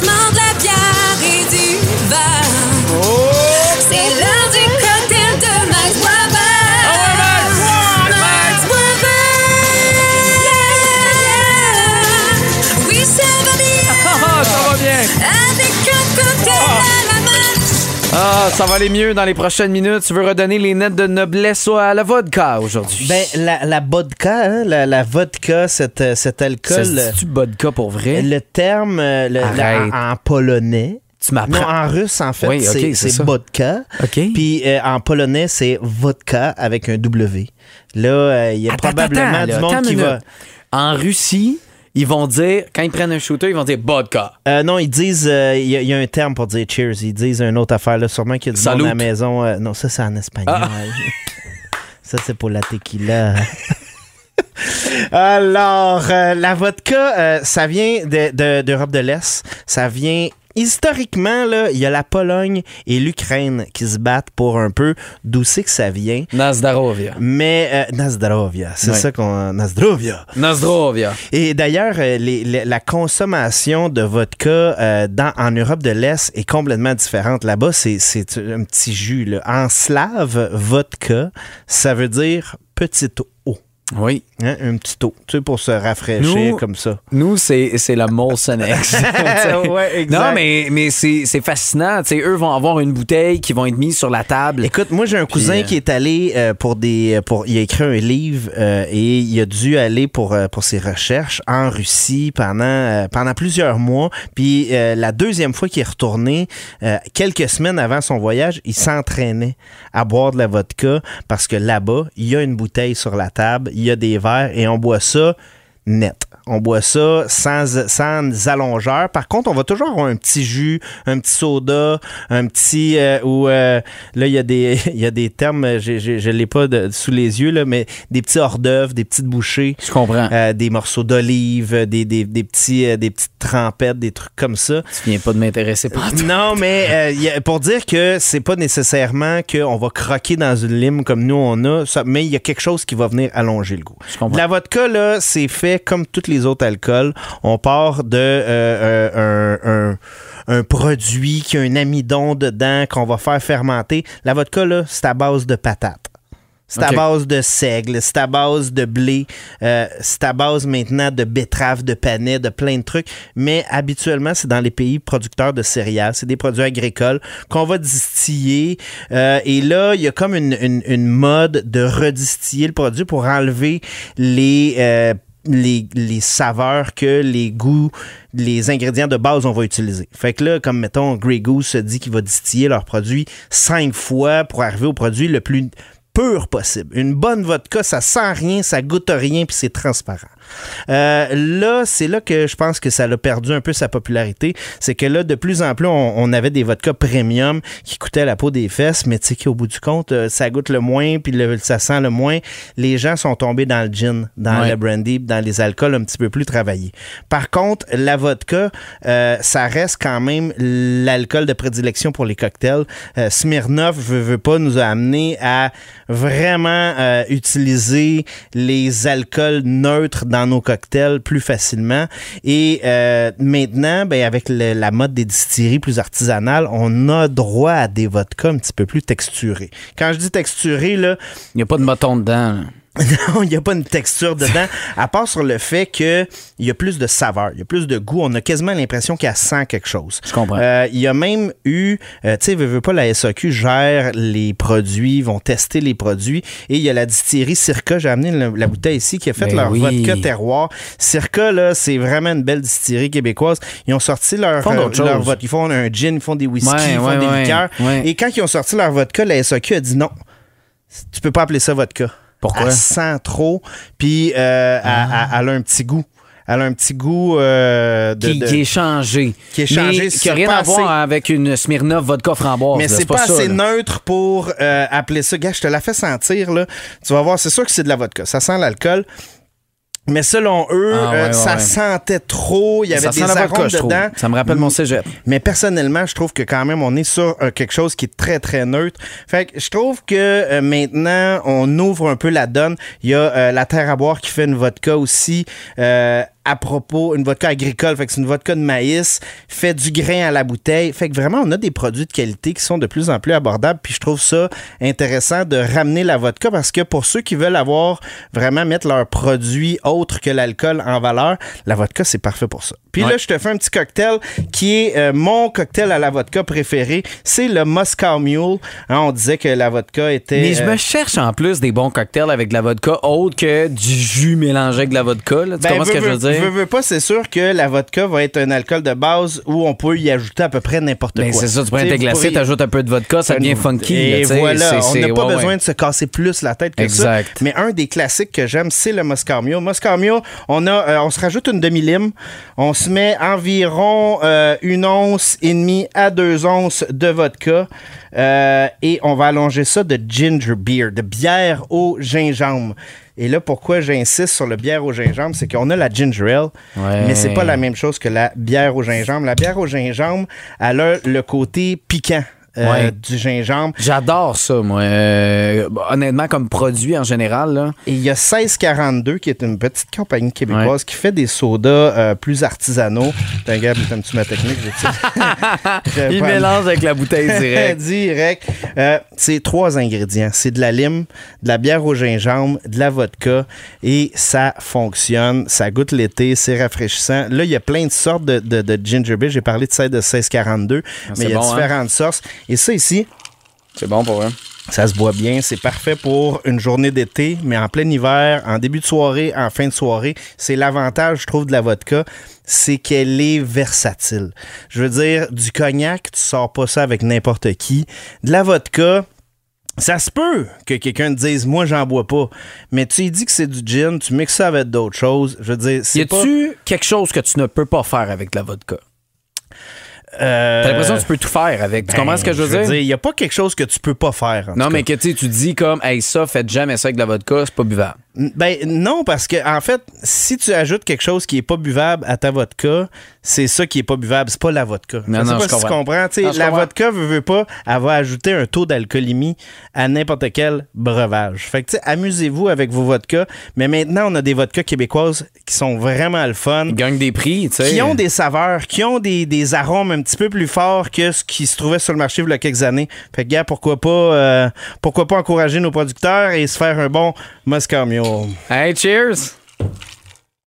doucement de la bière et du vin. Oh! C'est l'heure du cocktail de Max Weber. Max Weber. Oui, ça va bien. Ça va bien. Avec un cocktail main. Ah, ça va aller mieux dans les prochaines minutes. Tu veux redonner les nettes de noblesse à la vodka aujourd'hui? Ben, la, la vodka, hein, la, la vodka, cet, euh, cet alcool, se dit-tu vodka pour vrai? le terme euh, le- en, en polonais. Tu Non, m'apprends. en russe, en fait, Oui, c'est vodka. OK. Puis euh, en polonais, c'est vodka avec un W. Là, euh, il y a Attends, probablement attends, du monde qui va. En Russie, ils vont dire, quand ils prennent un shooter, ils vont dire vodka. Euh, non, ils disent, euh, il y, a- il y a un terme pour dire cheers. Ils disent une autre affaire, là. Sûrement qu'il y a du monde à la maison. euh, non, ça, c'est en espagnol. Ah. ça, c'est pour la tequila. Alors, euh, la vodka, euh, ça vient de- de- d'Europe de, l'Est. Ça vient. Historiquement, là, il y a la Pologne et l'Ukraine qui se battent pour un peu d'où c'est que ça vient. Nazdarovia. Mais euh, Nazdrovia, c'est ça qu'on Nazdrovia. Nazdrovia. Et d'ailleurs, euh, la consommation de vodka euh, dans, en Europe de l'Est est complètement différente. Là-bas, c'est c'est un petit jus. là. En slave, vodka, ça veut dire petite eau. Oui. Hein, un petit eau, tu sais, pour se rafraîchir Nous- comme ça. Nous, c'est la Molson X. Ouais, exact. Non, mais, mais c'est c'est fascinant. Tu sais, eux vont avoir une bouteille qui vont être mise sur la table. Écoute, moi j'ai un cousin euh, qui est allé euh, pour des pour il a écrit un livre euh, et il a dû aller pour euh, pour ses recherches en Russie pendant euh, pendant plusieurs mois. Puis euh, la deuxième fois qu'il est retourné, euh, quelques semaines avant son voyage, il s'entraînait à boire de la vodka parce que là-bas, il y a une bouteille sur la table, il y a des verres et on boit ça net. On boit ça sans, sans allongeur. Par contre, on va toujours avoir un petit jus, un petit soda, un petit... euh, ou euh, là, il y, a des- y a des termes, je ne l'ai pas de- sous les yeux, là, mais des petits hors d'œuvre, des petites bouchées. Je comprends. euh, des morceaux d'olive, des, des, des petits, des petites trempettes, des trucs comme ça. Tu viens pas de m'intéresser par Non, mais y a- pour dire que c'est pas nécessairement qu'on va croquer dans une lime comme nous on a, ça- mais il y a quelque chose qui va venir allonger le goût. Je comprends. La vodka, là, c'est fait comme tous les autres alcools. On part de euh, euh, un, un- un produit qui a un amidon dedans qu'on va faire fermenter. La vodka, là, c'est à base de patates. C'est à base de seigle, c'est à base de blé, euh, c'est à base maintenant de betterave, de panais, de plein de trucs. Mais habituellement, c'est dans les pays producteurs de céréales. C'est des produits agricoles qu'on va distiller. Euh, et là, il y a comme une, une- une mode de redistiller le produit pour enlever les... euh, les, saveurs que les goûts, les ingrédients de base on va utiliser. Fait que là, comme mettons, Grey Goose se dit qu'il va distiller leur produit cinq fois pour arriver au produit le plus pur possible. Une bonne vodka, ça sent rien, ça goûte rien, puis c'est transparent. Euh, là, c'est là que je pense que ça a perdu un peu sa popularité. C'est que là, de plus en plus, on, on avait des vodkas premium qui coûtaient la peau des fesses, mais tu sais qu'au bout du compte, euh, ça goûte le moins, puis le- ça sent le moins. Les gens sont tombés dans le gin, dans Ouais. le brandy, dans les alcools un petit peu plus travaillés. Par contre, la vodka, euh, ça reste quand même l'alcool de prédilection pour les cocktails. Euh, Smirnoff, veut, veut pas, nous a amené à vraiment euh, utiliser les alcools neutres dans nos cocktails plus facilement. Et euh, maintenant, ben, avec la mode des distilleries plus artisanales, on a droit à des vodkas un petit peu plus texturés. Quand je dis texturés, là, Il n'y a pas de moton dedans. non, il n'y a pas une texture dedans, à part sur le fait qu'il y a plus de saveur, il y a plus de goût. On a quasiment l'impression qu'elle sent quelque chose. Je comprends. Euh, il y a même eu, euh, tu sais, veux, veux pas, la SAQ gère les produits, vont tester les produits. Et il y a la distillerie Circa, j'ai amené la, la bouteille ici, qui a fait Ben leur oui. vodka terroir. Circa, là, c'est vraiment une belle distillerie québécoise. Ils ont sorti leur, Ils euh, leur vodka. Ils font un gin, ils font des whisky, Ouais, ils font ouais, des ouais, liqueurs. Et quand ils ont sorti leur vodka, la SAQ a dit non. Tu peux pas appeler ça vodka. Pourquoi? Elle sent trop, puis euh, elle- elle, elle a un petit goût. Elle a un petit goût euh, de, Qui, de- qui est changé. Qui est changé, Mais qui n'a rien pas à voir avec une Smirnoff vodka framboise. Mais c'est pas, ça, assez là. neutre pour euh, appeler ça. Gars, je te la fais sentir, là. Tu vas voir, c'est sûr que c'est de la vodka. Ça sent l'alcool. Mais selon eux, Ah, ouais, euh, ouais, ça ouais. sentait trop. Il y avait Ça des arômes dedans. Ça me rappelle mon cégep. Mais personnellement, je trouve que quand même, on est sur euh, quelque chose qui est très, très neutre. Fait que je trouve que euh, maintenant, on ouvre un peu la donne. Il y a euh, la Terre à boire qui fait une vodka aussi. Euh, à propos, une vodka agricole, fait que c'est une vodka de maïs, fait du grain à la bouteille. Fait que vraiment, on a des produits de qualité qui sont de plus en plus abordables. Puis je trouve ça intéressant de ramener la vodka parce que pour ceux qui veulent avoir vraiment mettre leurs produits autres que l'alcool en valeur, la vodka, c'est parfait pour ça. Puis Ouais. là, je te fais un petit cocktail qui est euh, mon cocktail à la vodka préféré. C'est le Moscow Mule. Hein, on disait que la vodka était. Mais je euh, me cherche en plus des bons cocktails avec de la vodka autre que du jus mélangé avec de la vodka. Là. Tu Ben, comprends ce que je veux dire? Veux, veux pas, c'est sûr que la vodka va être un alcool de base où on peut y ajouter à peu près n'importe Ben, quoi. c'est ça, tu prends vous glacés, pourriez- t'ajoutes un peu de vodka, ça devient funky. Et là, voilà, on n'a pas ouais, besoin ouais. de se casser plus la tête que Exact. ça. Mais un des classiques que j'aime, c'est le. Moscow Mule, on, a, euh, on se rajoute une demi-lime. On se met environ euh, une once et demie à deux onces de vodka. Euh, et on va allonger ça de ginger beer, de bière au gingembre. Et là, pourquoi j'insiste sur le bière au gingembre, c'est qu'on a la ginger ale, Ouais. mais c'est pas la même chose que la bière au gingembre. La bière au gingembre, elle a le côté piquant euh, Ouais. du gingembre. J'adore ça, moi. Euh, honnêtement, comme produit en général, là. Et il y a 1642, qui est une petite compagnie québécoise qui fait des sodas euh, plus artisanaux. T'as gars, t'aimes-tu ma technique? Je- il mélange avec la bouteille. Direct. Euh, c'est trois ingrédients. C'est de la lime, de la bière au gingembre, de la vodka et ça fonctionne. Ça goûte l'été, c'est rafraîchissant. Là, il y a plein de sortes de, de, de ginger beer. J'ai parlé de celle de 1642, mais c'est il y a bon, hein? différentes sortes. Et ça ici, C'est bon pour eux. ça se boit bien, c'est parfait pour une journée d'été, mais en plein hiver, en début de soirée, en fin de soirée, c'est l'avantage, je trouve, de la vodka, c'est qu'elle est versatile. Je veux dire, du cognac, tu sors pas ça avec n'importe qui. De la vodka, ça se peut que quelqu'un te dise, moi, j'en bois pas. Mais tu lui dis que c'est du gin, tu mixes ça avec d'autres choses. Je veux dire, Y c'est pas... a-tu quelque chose que tu ne peux pas faire avec de la vodka? Euh, T'as l'impression que tu peux tout faire avec. Tu ben, comprends ce que je veux dire? Il y a pas quelque chose que tu peux pas faire. en non, tout mais cas. que tu dis comme, hey, ça, faites jamais ça avec de la vodka, c'est pas buvable. Ben non, parce que en fait, si tu ajoutes quelque chose qui est pas buvable à ta vodka, c'est ça qui est pas buvable, c'est pas la vodka. Non, non, pas je si tu comprends. comprends. Tu Non, je la comprends. vodka veut, veut pas, elle va ajouter un taux d'alcoolémie à n'importe quel breuvage. Fait que tu sais, amusez-vous avec vos vodkas. Mais maintenant, on a des vodkas québécoises qui sont vraiment le fun. Ils gagnent des prix, tu sais. Qui ont des saveurs, qui ont des, des arômes un petit peu plus forts que ce qui se trouvait sur le marché il y a quelques années. Fait que, gars, pourquoi pas, euh, pourquoi pas encourager nos producteurs et se faire un bon Moscow Mule. Hey, cheers!